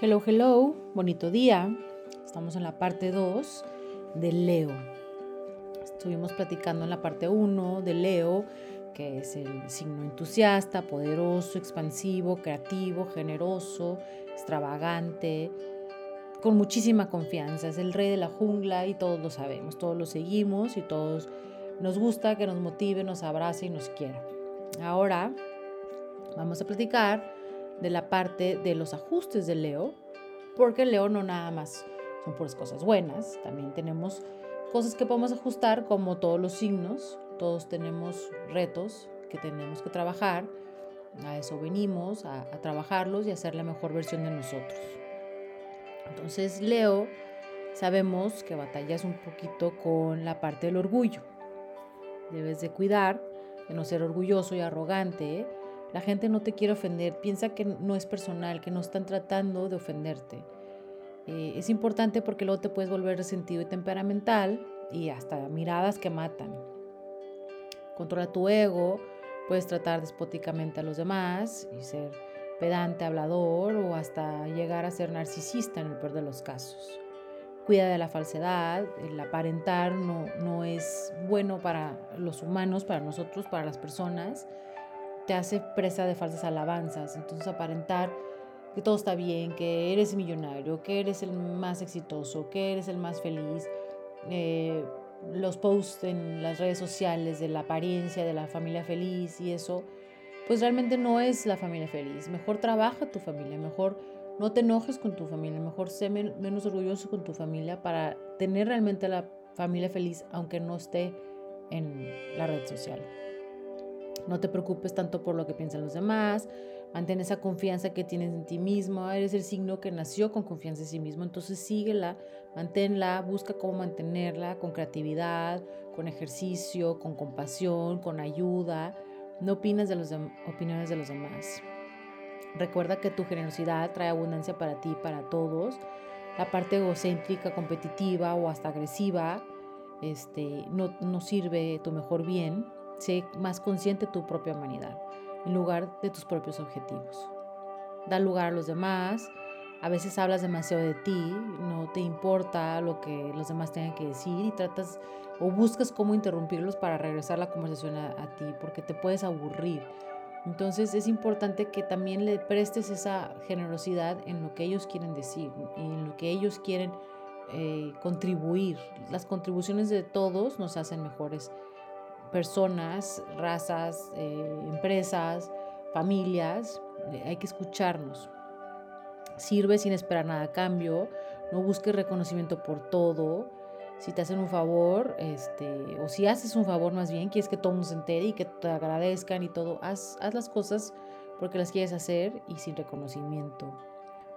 Hello, hello, bonito día. Estamos en la parte 2 de Leo. Estuvimos platicando en la parte 1 de Leo, que es el signo entusiasta, poderoso, expansivo, creativo, generoso, extravagante, con muchísima confianza. Es el rey de la jungla y todos lo sabemos, todos lo seguimos y todos nos gusta que nos motive, nos abrace y nos quiera. Ahora vamos a platicar de la parte de los ajustes de Leo, porque Leo no nada más son puras cosas buenas, también tenemos cosas que podemos ajustar como todos los signos, todos tenemos retos que tenemos que trabajar, a eso venimos, a, a trabajarlos y hacer la mejor versión de nosotros. Entonces Leo, sabemos que batallas un poquito con la parte del orgullo. Debes de cuidar de no ser orgulloso y arrogante, la gente no te quiere ofender, piensa que no es personal, que no están tratando de ofenderte. Eh, es importante porque luego te puedes volver resentido y temperamental y hasta miradas que matan. Controla tu ego, puedes tratar despóticamente a los demás y ser pedante, hablador o hasta llegar a ser narcisista en el peor de los casos. Cuida de la falsedad, el aparentar no, no es bueno para los humanos, para nosotros, para las personas te hace presa de falsas alabanzas. Entonces aparentar que todo está bien, que eres millonario, que eres el más exitoso, que eres el más feliz. Eh, los posts en las redes sociales de la apariencia de la familia feliz y eso, pues realmente no es la familia feliz. Mejor trabaja tu familia, mejor no te enojes con tu familia, mejor sé menos orgulloso con tu familia para tener realmente la familia feliz aunque no esté en la red social. No te preocupes tanto por lo que piensan los demás. Mantén esa confianza que tienes en ti mismo. Eres el signo que nació con confianza en sí mismo. Entonces síguela, manténla, busca cómo mantenerla con creatividad, con ejercicio, con compasión, con ayuda. No opinas de las opiniones de los demás. Recuerda que tu generosidad trae abundancia para ti y para todos. La parte egocéntrica, competitiva o hasta agresiva este, no, no sirve tu mejor bien. Sé más consciente de tu propia humanidad en lugar de tus propios objetivos. Da lugar a los demás. A veces hablas demasiado de ti, no te importa lo que los demás tengan que decir y tratas o buscas cómo interrumpirlos para regresar la conversación a, ti, porque te puedes aburrir. Entonces es importante que también le prestes esa generosidad en lo que ellos quieren decir y en lo que ellos quieren eh, contribuir. Las contribuciones de todos nos hacen mejores personas, razas, eh, empresas, familias, eh, hay que escucharnos. Sirve sin esperar nada a cambio, no busques reconocimiento por todo. Si te hacen un favor, este, o si haces un favor más bien, quieres que todo mundo se entere y que te agradezcan y todo, haz, haz las cosas porque las quieres hacer y sin reconocimiento.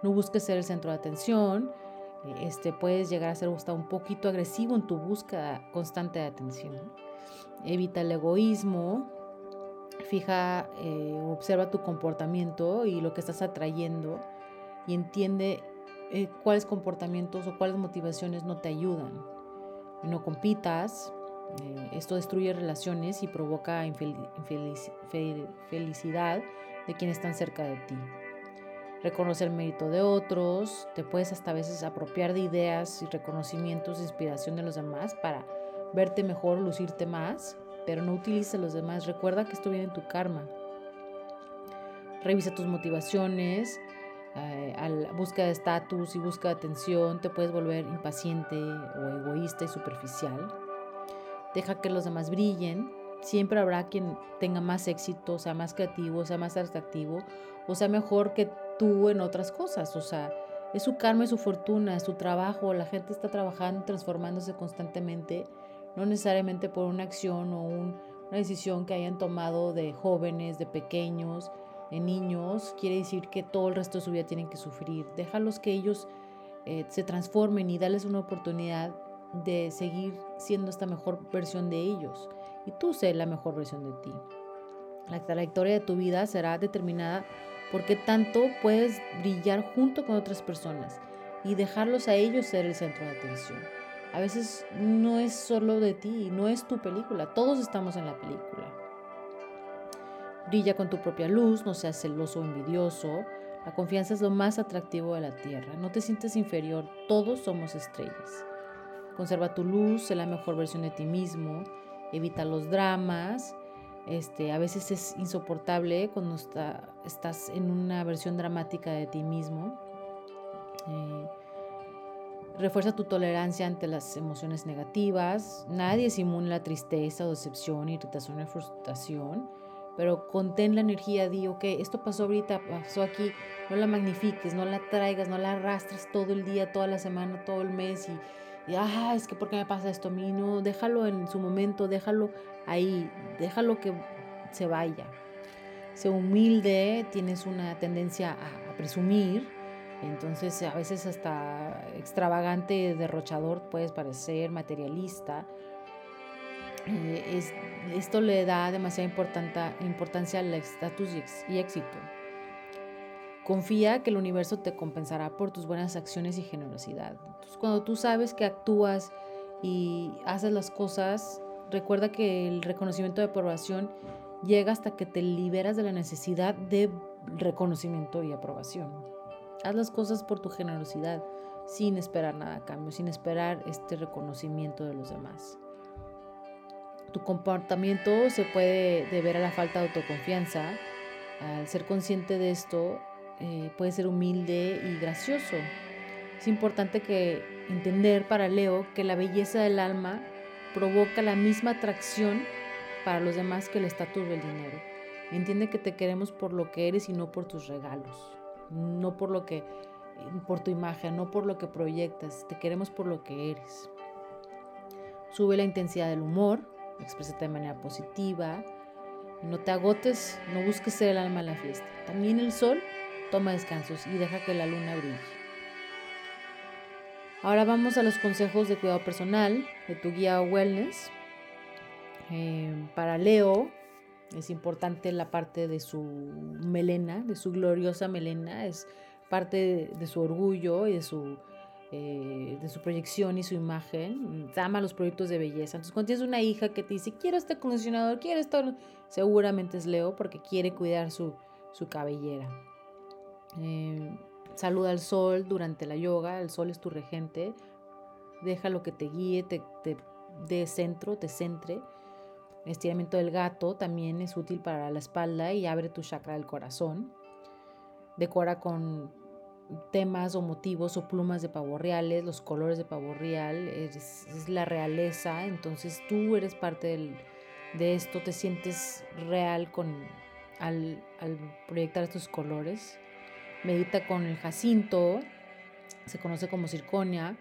No busques ser el centro de atención, este, puedes llegar a ser hasta un poquito agresivo en tu búsqueda constante de atención. Evita el egoísmo, fija, eh, observa tu comportamiento y lo que estás atrayendo y entiende eh, cuáles comportamientos o cuáles motivaciones no te ayudan. No compitas, eh, esto destruye relaciones y provoca infelicidad de quienes están cerca de ti. Reconoce el mérito de otros, te puedes hasta veces apropiar de ideas y reconocimientos, inspiración de los demás para verte mejor, lucirte más, pero no utilices los demás. Recuerda que esto viene en tu karma. Revisa tus motivaciones. Eh, busca de estatus y busca de atención, te puedes volver impaciente o egoísta y superficial. Deja que los demás brillen. Siempre habrá quien tenga más éxito, sea más creativo, sea más atractivo o sea mejor que tú en otras cosas. O sea, es su karma, es su fortuna, es su trabajo. La gente está trabajando, transformándose constantemente no necesariamente por una acción o una decisión que hayan tomado de jóvenes, de pequeños, de niños, quiere decir que todo el resto de su vida tienen que sufrir. Déjalos que ellos eh, se transformen y dales una oportunidad de seguir siendo esta mejor versión de ellos. Y tú sé la mejor versión de ti. La trayectoria de tu vida será determinada porque tanto puedes brillar junto con otras personas y dejarlos a ellos ser el centro de atención. A veces no es solo de ti, no es tu película, todos estamos en la película. Brilla con tu propia luz, no seas celoso o envidioso. La confianza es lo más atractivo de la tierra. No te sientes inferior, todos somos estrellas. Conserva tu luz, sé la mejor versión de ti mismo, evita los dramas. Este, a veces es insoportable cuando estás en una versión dramática de ti mismo. Eh, refuerza tu tolerancia ante las emociones negativas. Nadie es inmune a la tristeza, decepción, irritación o frustración pero contén la energía, di, ok, esto pasó ahorita, pasó aquí, no la magnifiques, no la traigas, no la arrastres todo el día, toda la semana, todo el mes y, y ah, es que ¿por qué me pasa esto a mí? No, déjalo en su momento, déjalo ahí, déjalo que se vaya. Sé humilde, tienes una tendencia a presumir, entonces a veces hasta extravagante, derrochador puedes parecer, materialista, eh, esto le da demasiada importancia al estatus y éxito. Confía que el universo te compensará por tus buenas acciones y generosidad. cuando tú sabes que actúas y haces las cosas, recuerda que el reconocimiento de aprobación llega hasta que te liberas de la necesidad de reconocimiento y aprobación. Haz las cosas por tu generosidad, sin esperar nada a cambio, sin esperar este reconocimiento de los demás. Tu comportamiento se puede deber a la falta de autoconfianza. Al ser consciente de esto, eh, puede ser humilde y gracioso. Es importante que entender para Leo que la belleza del alma provoca la misma atracción para los demás que el estatus del dinero. Entiende que te queremos por lo que eres y no por tus regalos, no por lo que por tu imagen, no por lo que proyectas, te queremos por lo que eres. Sube la intensidad del humor, exprésate de manera positiva, no te agotes, no busques ser el alma en la fiesta. También el sol toma descansos y deja que la luna brille. Ahora vamos a los consejos de cuidado personal de tu guía Wellness. Eh, para Leo es importante la parte de su melena, de su gloriosa melena, es parte de su orgullo y de su eh, de su proyección y su imagen, ama los proyectos de belleza. Entonces, cuando tienes una hija que te dice, quiero este condicionador, quiero esto, seguramente es Leo porque quiere cuidar su, su cabellera. Eh, saluda al sol durante la yoga, el sol es tu regente, deja lo que te guíe, te, te dé centro, te centre. Estiramiento del gato también es útil para la espalda y abre tu chakra del corazón. Decora con temas o motivos o plumas de pavo reales, los colores de pavo real, es, la realeza, entonces tú eres parte de esto, te sientes real con, al, proyectar estos colores. Medita con el jacinto, se conoce como circonia,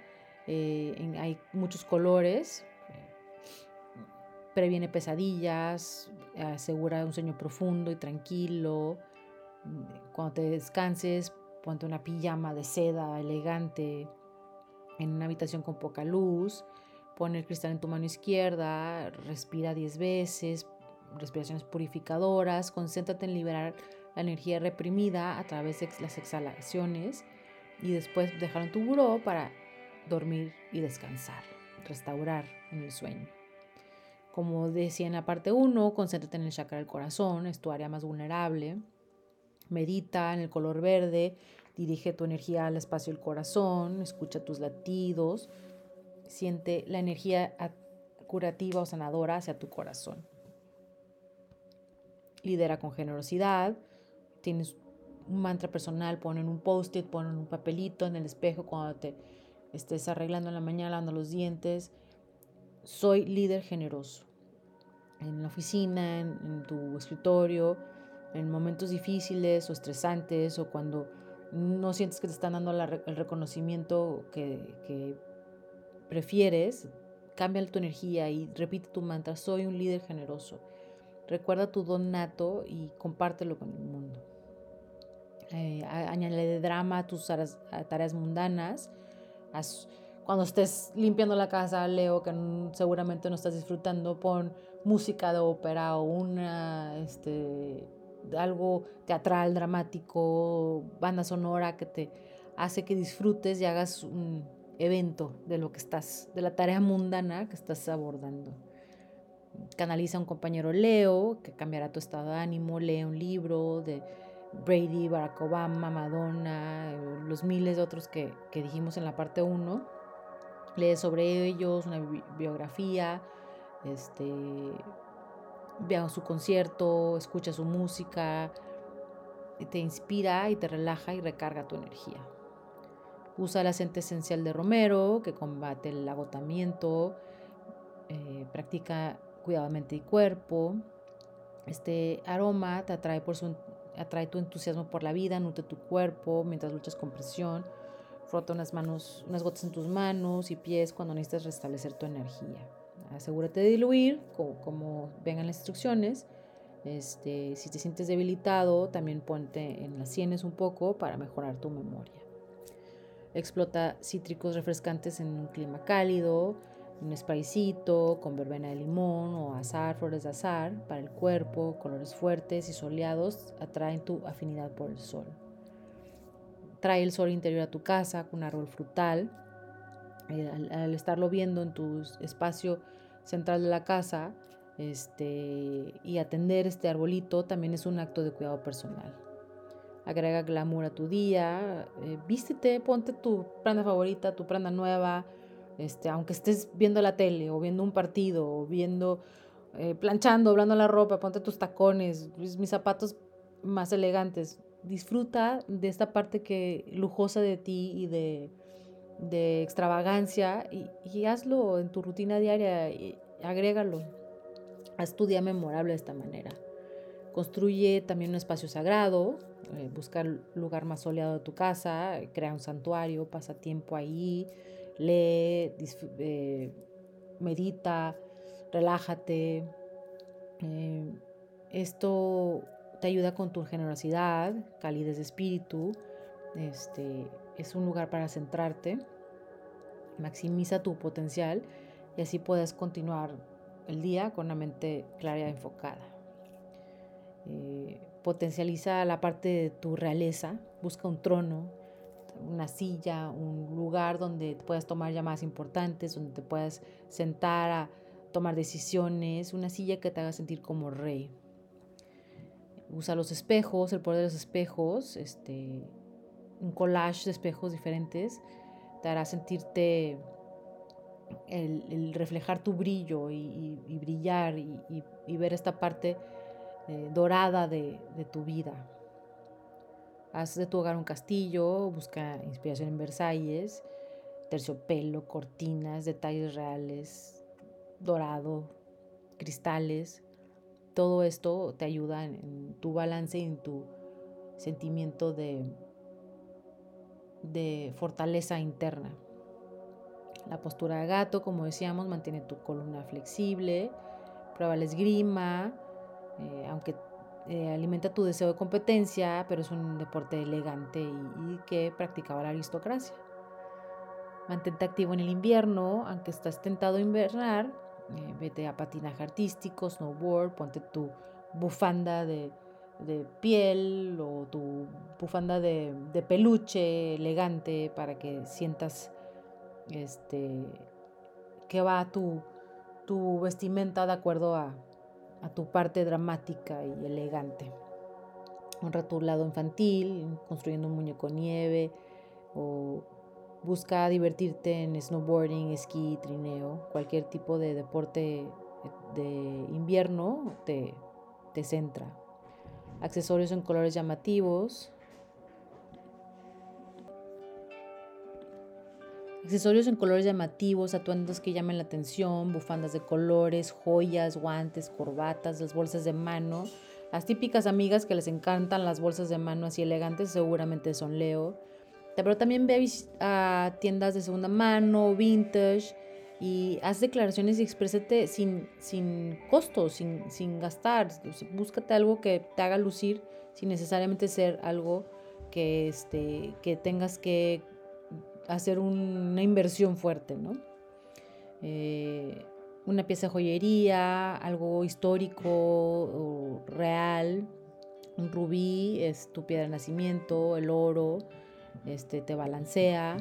eh, hay muchos colores, previene pesadillas, asegura un sueño profundo y tranquilo. Cuando te descanses, ponte una pijama de seda elegante en una habitación con poca luz, pon el cristal en tu mano izquierda, respira 10 veces, respiraciones purificadoras, concéntrate en liberar la energía reprimida a través de las exhalaciones y después dejarlo en tu buró para dormir y descansar, restaurar en el sueño. Como decía en la parte 1, concéntrate en el chakra del corazón, es tu área más vulnerable. Medita en el color verde, dirige tu energía al espacio del corazón, escucha tus latidos, siente la energía curativa o sanadora hacia tu corazón. Lidera con generosidad, tienes un mantra personal, pon en un post-it, pon en un papelito en el espejo cuando te estés arreglando en la mañana, lavando los dientes. Soy líder generoso. En la oficina, en tu escritorio, en momentos difíciles o estresantes o cuando no sientes que te están dando el reconocimiento que, prefieres, cambia tu energía y repite tu mantra, soy un líder generoso. Recuerda tu don nato y compártelo con el mundo. Eh, añade drama a tus tareas, mundanas. Cuando estés limpiando la casa, Leo, que seguramente no estás disfrutando, pon música de ópera o una este, algo teatral, dramático, banda sonora que te hace que disfrutes y hagas un evento de lo que estás, de la tarea mundana que estás abordando. Canaliza a un compañero Leo que cambiará tu estado de ánimo, lee un libro de Brady, Barack Obama, Madonna, los miles de otros que, que dijimos en la parte 1. Lees sobre ellos, una biografía, este, su concierto, escucha su música, te inspira y te relaja y recarga tu energía. Usa el aceite esencial de romero que combate el agotamiento, eh, practica cuidadamente el cuerpo. Este aroma te atrae, por su, atrae tu entusiasmo por la vida, nutre tu cuerpo mientras luchas con presión. Frota unas, manos, unas gotas en tus manos y pies cuando necesitas restablecer tu energía. Asegúrate de diluir como, vengan las instrucciones. Este, si te sientes debilitado, también ponte en las sienes un poco para mejorar tu memoria. Explota cítricos refrescantes en un clima cálido, un spraycito con verbena de limón o azar, flores de azar para el cuerpo, colores fuertes y soleados atraen tu afinidad por el sol. Trae el sol interior a tu casa con un árbol frutal. Eh, al, estarlo viendo en tu espacio central de la casa este, y atender este arbolito también es un acto de cuidado personal. Agrega glamour a tu día, eh, vístete, ponte tu prenda favorita, tu prenda nueva, este, aunque estés viendo la tele o viendo un partido o viendo, eh, planchando, doblando la ropa, ponte tus tacones, mis zapatos más elegantes. Disfruta de esta parte que lujosa de ti y de, de extravagancia y, hazlo en tu rutina diaria, y agrégalo. Haz tu día memorable de esta manera. Construye también un espacio sagrado, eh, busca el lugar más soleado de tu casa, crea un santuario, pasa tiempo ahí, lee, eh, medita, relájate. Eh, esto te ayuda con tu generosidad, calidez de espíritu. Este, es un lugar para centrarte. Maximiza tu potencial y así puedes continuar el día con una mente clara y enfocada. Eh, potencializa la parte de tu realeza, busca un trono, una silla, un lugar donde puedas tomar llamadas importantes, donde te puedas sentar a tomar decisiones, una silla que te haga sentir como rey. Usa los espejos, el poder de los espejos, este, un collage de espejos diferentes, te hará sentirte el, reflejar tu brillo y, brillar y, ver esta parte eh, dorada de tu vida. Haz de tu hogar un castillo, busca inspiración en Versalles, terciopelo, cortinas, detalles reales, dorado, cristales. Todo esto te ayuda en, tu balance y en tu sentimiento de, de fortaleza interna. La postura de gato, como decíamos, mantiene tu columna flexible. Prueba el esgrima, eh, aunque eh, alimenta tu deseo de competencia, pero es un deporte elegante y, que practicaba la aristocracia. Mantente activo en el invierno, aunque estás tentado a invernar, eh, vete a patinaje artístico, snowboard, ponte tu bufanda de, piel o tu bufanda de, peluche elegante para que sientas este, que va tu, tu vestimenta de acuerdo a, a tu parte dramática y elegante. Honra tu lado infantil, construyendo un muñeco nieve o busca divertirte en snowboarding, esquí, trineo, cualquier tipo de deporte de invierno te, te centra. Accesorios en colores llamativos, Accesorios en colores llamativos, atuendos que llamen la atención, bufandas de colores, joyas, guantes, corbatas, las bolsas de mano. Las típicas amigas que les encantan las bolsas de mano así elegantes seguramente son Leo. Pero también ve a tiendas de segunda mano, vintage, y haz declaraciones y exprésate sin, sin costo, sin, sin gastar. Búscate algo que te haga lucir sin necesariamente ser algo que, este, que tengas que hacer una inversión fuerte, ¿no? Eh, una pieza de joyería, algo histórico real, un rubí es tu piedra de nacimiento, el oro, este, te balancea,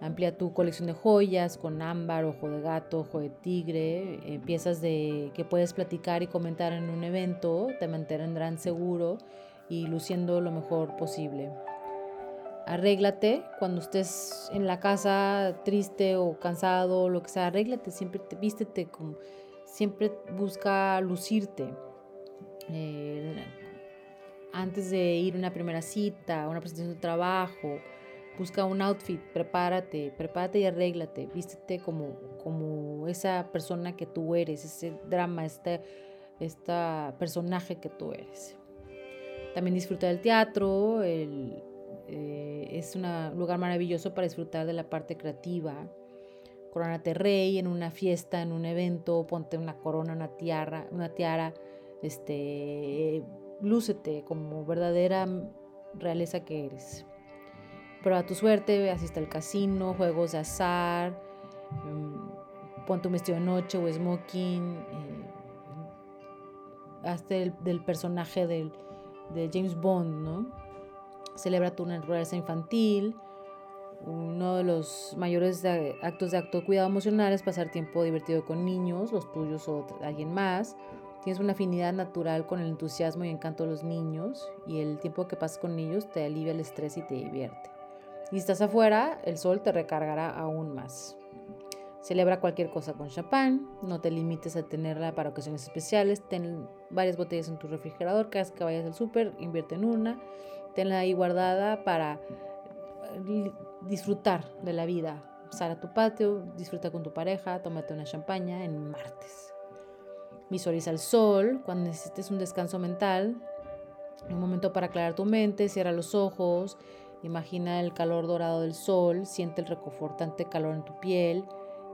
amplía tu colección de joyas con ámbar, ojo de gato, ojo de tigre, piezas de, que puedes platicar y comentar en un evento, te mantendrán seguro y luciendo lo mejor posible. Arréglate cuando estés en la casa triste o cansado lo que sea, arréglate, siempre te vístete como siempre busca lucirte. Eh, antes de ir a una primera cita, una presentación de trabajo, busca un outfit, prepárate, prepárate y arréglate, vístete como, como esa persona que tú eres, ese drama, este, esta personaje que tú eres. También disfruta del teatro, el, eh, es un lugar maravilloso para disfrutar de la parte creativa. Coronate rey en una fiesta, en un evento, ponte una corona, una tiara, una tiara, este, lúcete como verdadera realeza que eres. Prueba tu suerte, asiste al casino, juegos de azar, mm, ponte un vestido de noche o smoking, eh, hazte del personaje del, de James Bond, ¿no? Celebra tu naturaleza infantil. Uno de los mayores actos de acto cuidado emocional es pasar tiempo divertido con niños, los tuyos o alguien más. Tienes una afinidad natural con el entusiasmo y encanto de los niños y el tiempo que pasas con ellos te alivia el estrés y te divierte. Y si estás afuera, el sol te recargará aún más. Celebra cualquier cosa con champán, no te limites a tenerla para ocasiones especiales, ten varias botellas en tu refrigerador, cada vez que vayas al súper, invierte en una, tenla ahí guardada para disfrutar de la vida. Sal a tu patio, disfruta con tu pareja, tómate una champaña en martes. Visualiza el sol cuando necesites un descanso mental, un momento para aclarar tu mente, cierra los ojos, imagina el calor dorado del sol, siente el reconfortante calor en tu piel,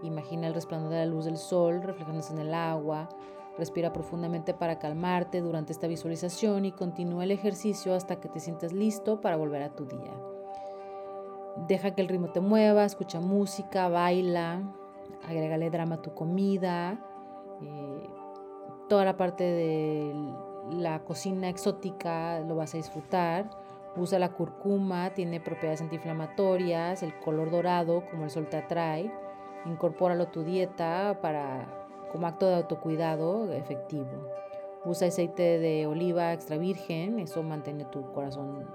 imagina el resplandor de la luz del sol reflejándose en el agua, Respira profundamente para calmarte durante esta visualización y continúa el ejercicio hasta que te sientas listo para volver a tu día. Deja que el ritmo te mueva, escucha música, baila, agrégale drama a tu comida, eh, toda la parte de la cocina exótica lo vas a disfrutar. Usa la curcuma, tiene propiedades antiinflamatorias, el color dorado como el sol te atrae. Incorpóralo a tu dieta para como acto de autocuidado efectivo. Usa aceite de oliva extra virgen, eso mantiene tu corazón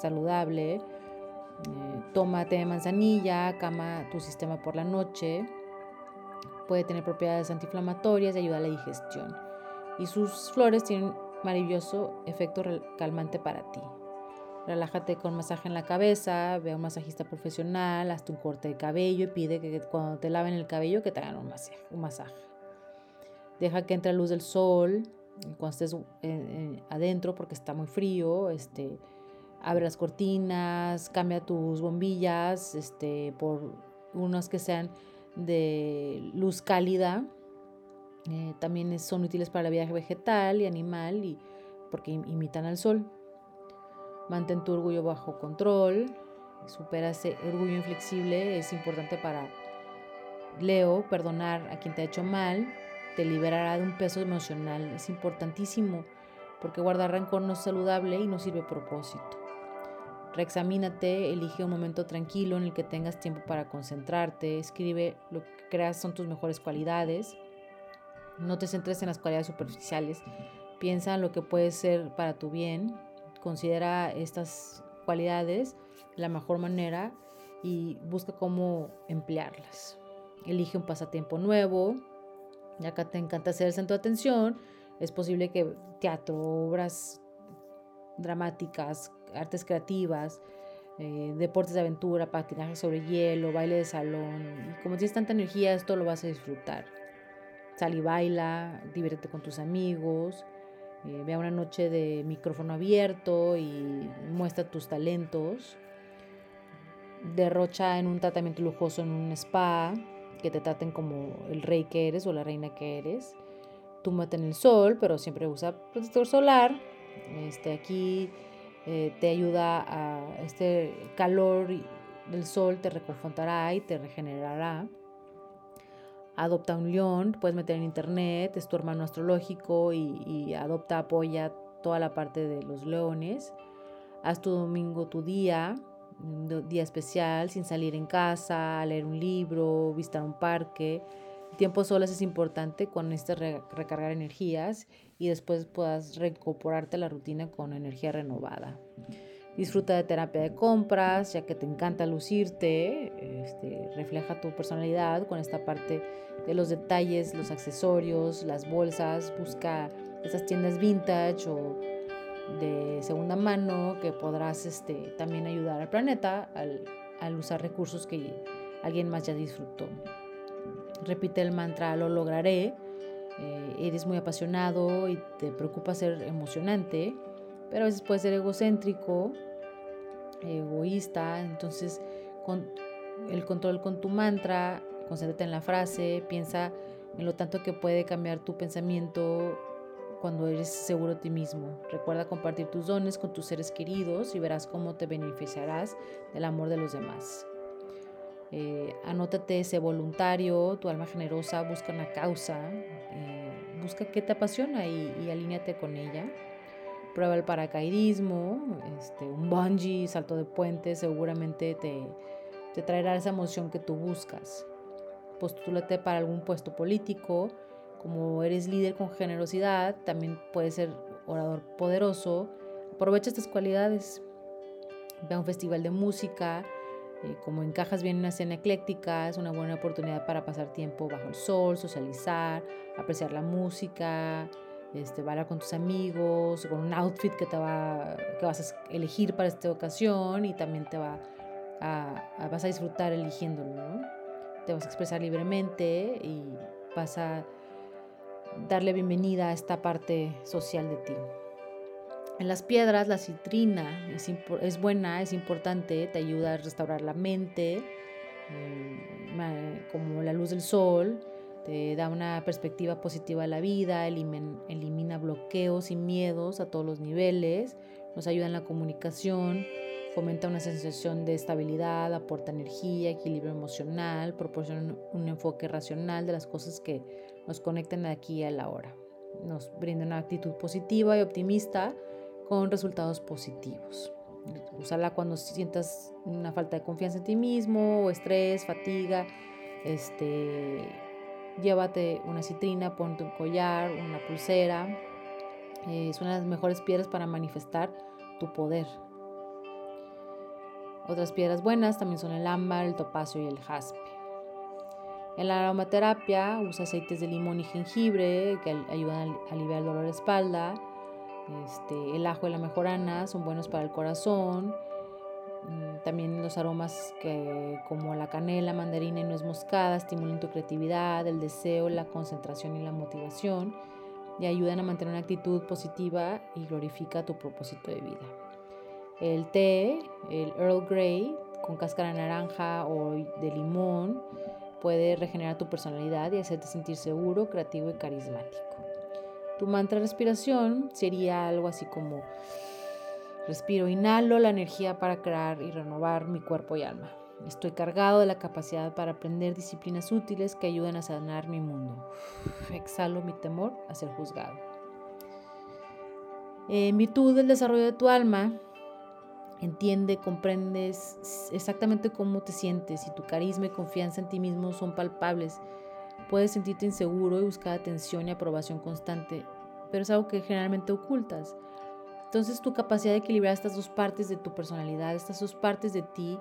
saludable. Eh, toma té de manzanilla, cama tu sistema por la noche. Puede tener propiedades antiinflamatorias y ayuda a la digestión. Y sus flores tienen maravilloso efecto calmante para ti. Relájate con masaje en la cabeza, ve a un masajista profesional, hazte un corte de cabello y pide que cuando te laven el cabello que te hagan un masaje. Deja que entre la luz del sol cuando estés adentro porque está muy frío. Este, abre las cortinas, cambia tus bombillas este, por unas que sean de luz cálida. Eh, también son útiles para la vida vegetal y animal y porque imitan al sol. Mantén tu orgullo bajo control. Supera ese orgullo inflexible. Es importante para Leo perdonar a quien te ha hecho mal te liberará de un peso emocional. Es importantísimo porque guardar rencor no es saludable y no sirve propósito. Reexamínate, elige un momento tranquilo en el que tengas tiempo para concentrarte, escribe lo que creas son tus mejores cualidades. No te centres en las cualidades superficiales, piensa en lo que puede ser para tu bien, considera estas cualidades de la mejor manera y busca cómo emplearlas. Elige un pasatiempo nuevo, ya que te encanta ser el centro de atención, es posible que teatro, obras dramáticas, artes creativas, eh, deportes de aventura, patinaje sobre hielo, baile de salón. Como tienes tanta energía, esto lo vas a disfrutar. Sal y baila, diviértete con tus amigos, eh, vea una noche de micrófono abierto y muestra tus talentos. Derrocha en un tratamiento lujoso en un spa, que te traten como el rey que eres o la reina que eres. Túmbate en el sol, pero siempre usa protector solar. Este, aquí eh, te ayuda a este calor del sol, te reconfortará y te regenerará. Adopta un león, puedes meter en internet, es tu hermano astrológico y, y adopta, apoya toda la parte de los leones. Haz tu domingo tu día, un día especial, sin salir en casa, leer un libro, visitar un parque. Tiempo solas es importante cuando necesitas recargar energías y después puedas reincorporarte a la rutina con energía renovada. Disfruta de terapia de compras, ya que te encanta lucirte, este, refleja tu personalidad con esta parte de los detalles, los accesorios, las bolsas, busca esas tiendas vintage o de segunda mano que podrás este, también ayudar al planeta al, al usar recursos que alguien más ya disfrutó. Repite el mantra, lo lograré. Eh, eres muy apasionado y te preocupa ser emocionante, pero a veces puede ser egocéntrico, egoísta. Entonces, con el control con tu mantra, concéntrate en la frase, piensa en lo tanto que puede cambiar tu pensamiento cuando eres seguro de ti mismo. Recuerda compartir tus dones con tus seres queridos y verás cómo te beneficiarás del amor de los demás. Eh, anótate ese voluntario, tu alma generosa, busca una causa, eh, busca qué te apasiona y, y alíñate con ella. Prueba el paracaidismo, este, un bungee, salto de puente, seguramente te, te traerá esa emoción que tú buscas. Postúlate para algún puesto político, como eres líder con generosidad, también puedes ser orador poderoso. Aprovecha estas cualidades. Ve a un festival de música, eh, como encajas bien en una cena ecléctica, es una buena oportunidad para pasar tiempo bajo el sol, socializar, apreciar la música, este, bailar con tus amigos, con un outfit que, te va, que vas a elegir para esta ocasión y también te va a, vas a disfrutar eligiéndolo, ¿no? Te vas a expresar libremente y vas a darle bienvenida a esta parte social de ti. En las piedras, la citrina es, es buena, es importante, te ayuda a restaurar la mente, eh, como la luz del sol, te da una perspectiva positiva a la vida, elimina, bloqueos y miedos a todos los niveles, nos ayuda en la comunicación, fomenta una sensación de estabilidad, aporta energía, equilibrio emocional, proporciona un enfoque racional de las cosas que nos conectan aquí y a la hora. Nos brinda una actitud positiva y optimista con resultados positivos. Usarla cuando sientas una falta de confianza en ti mismo, o estrés, fatiga. Este, llévate una citrina, ponte un collar, una pulsera. Eh, es una de las mejores piedras para manifestar tu poder. Otras piedras buenas también son el ámbar, el topacio y el jaspe. En la aromaterapia usa aceites de limón y jengibre que ayudan a aliviar el dolor de espalda. Este, el ajo y la mejorana son buenos para el corazón. Mm, también los aromas que, como la canela, mandarina y nuez moscada estimulan tu creatividad, el deseo, la concentración y la motivación y ayudan a mantener una actitud positiva y glorifica tu propósito de vida. El té, el Earl Grey con cáscara naranja o de limón, puede regenerar tu personalidad y hacerte sentir seguro, creativo y carismático. Tu mantra de respiración sería algo así como respiro, inhalo la energía para crear y renovar mi cuerpo y alma. Estoy cargado de la capacidad para aprender disciplinas útiles que ayuden a sanar mi mundo. Exhalo mi temor a ser juzgado. En virtud del desarrollo de tu alma, entiende, comprendes exactamente cómo te sientes y tu carisma y confianza en ti mismo son palpables. Puedes sentirte inseguro y buscar atención y aprobación constante, pero es algo que generalmente ocultas. Entonces tu capacidad de equilibrar estas dos partes de tu personalidad, estas dos partes de ti,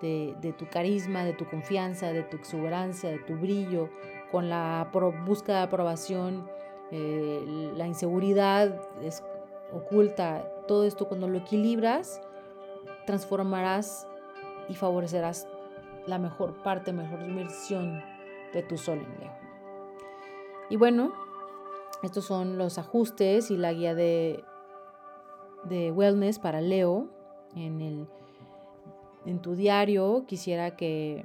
de, tu carisma, de tu confianza, de tu exuberancia, de tu brillo, con la búsqueda de aprobación, eh, la inseguridad es oculta, todo esto cuando lo equilibras, transformarás y favorecerás la mejor parte, mejor versión de tu sol en Leo. Y bueno, estos son los ajustes y la guía de, de wellness para Leo. En, el, en tu diario quisiera que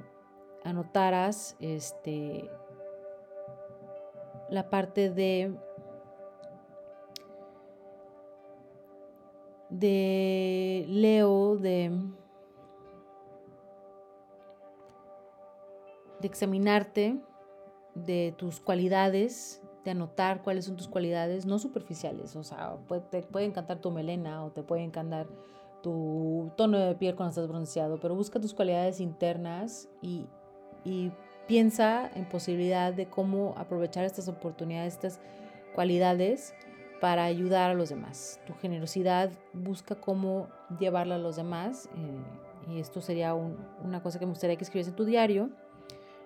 anotaras este, la parte de de Leo, de, de examinarte, de tus cualidades, anotar cuáles son tus cualidades, no superficiales, o sea, te puede encantar tu melena o te puede encantar tu tono de piel cuando estás bronceado, pero busca tus cualidades internas y, piensa en posibilidad de cómo aprovechar estas oportunidades, estas cualidades para ayudar a los demás. Tu generosidad busca cómo llevarla a los demás. Eh, y esto sería una cosa que me gustaría que escribieras en tu diario.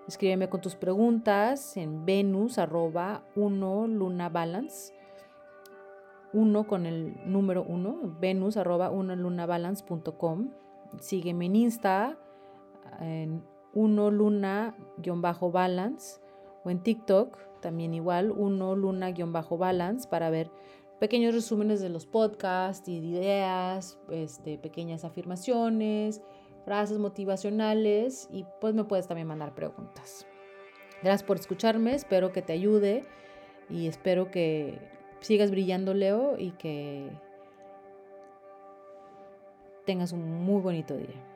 Escríbeme con tus preguntas en venus arroba 1 luna balance. 1 con el número 1, venus arroba 1 lunabalance.com. Sígueme en Insta en 1 luna-balance o en TikTok también igual 1 luna-balance para ver pequeños resúmenes de los podcasts y de ideas, este, pequeñas afirmaciones, frases motivacionales y pues me puedes también mandar preguntas. Gracias por escucharme, espero que te ayude y espero que sigas brillando, Leo, y que tengas un muy bonito día.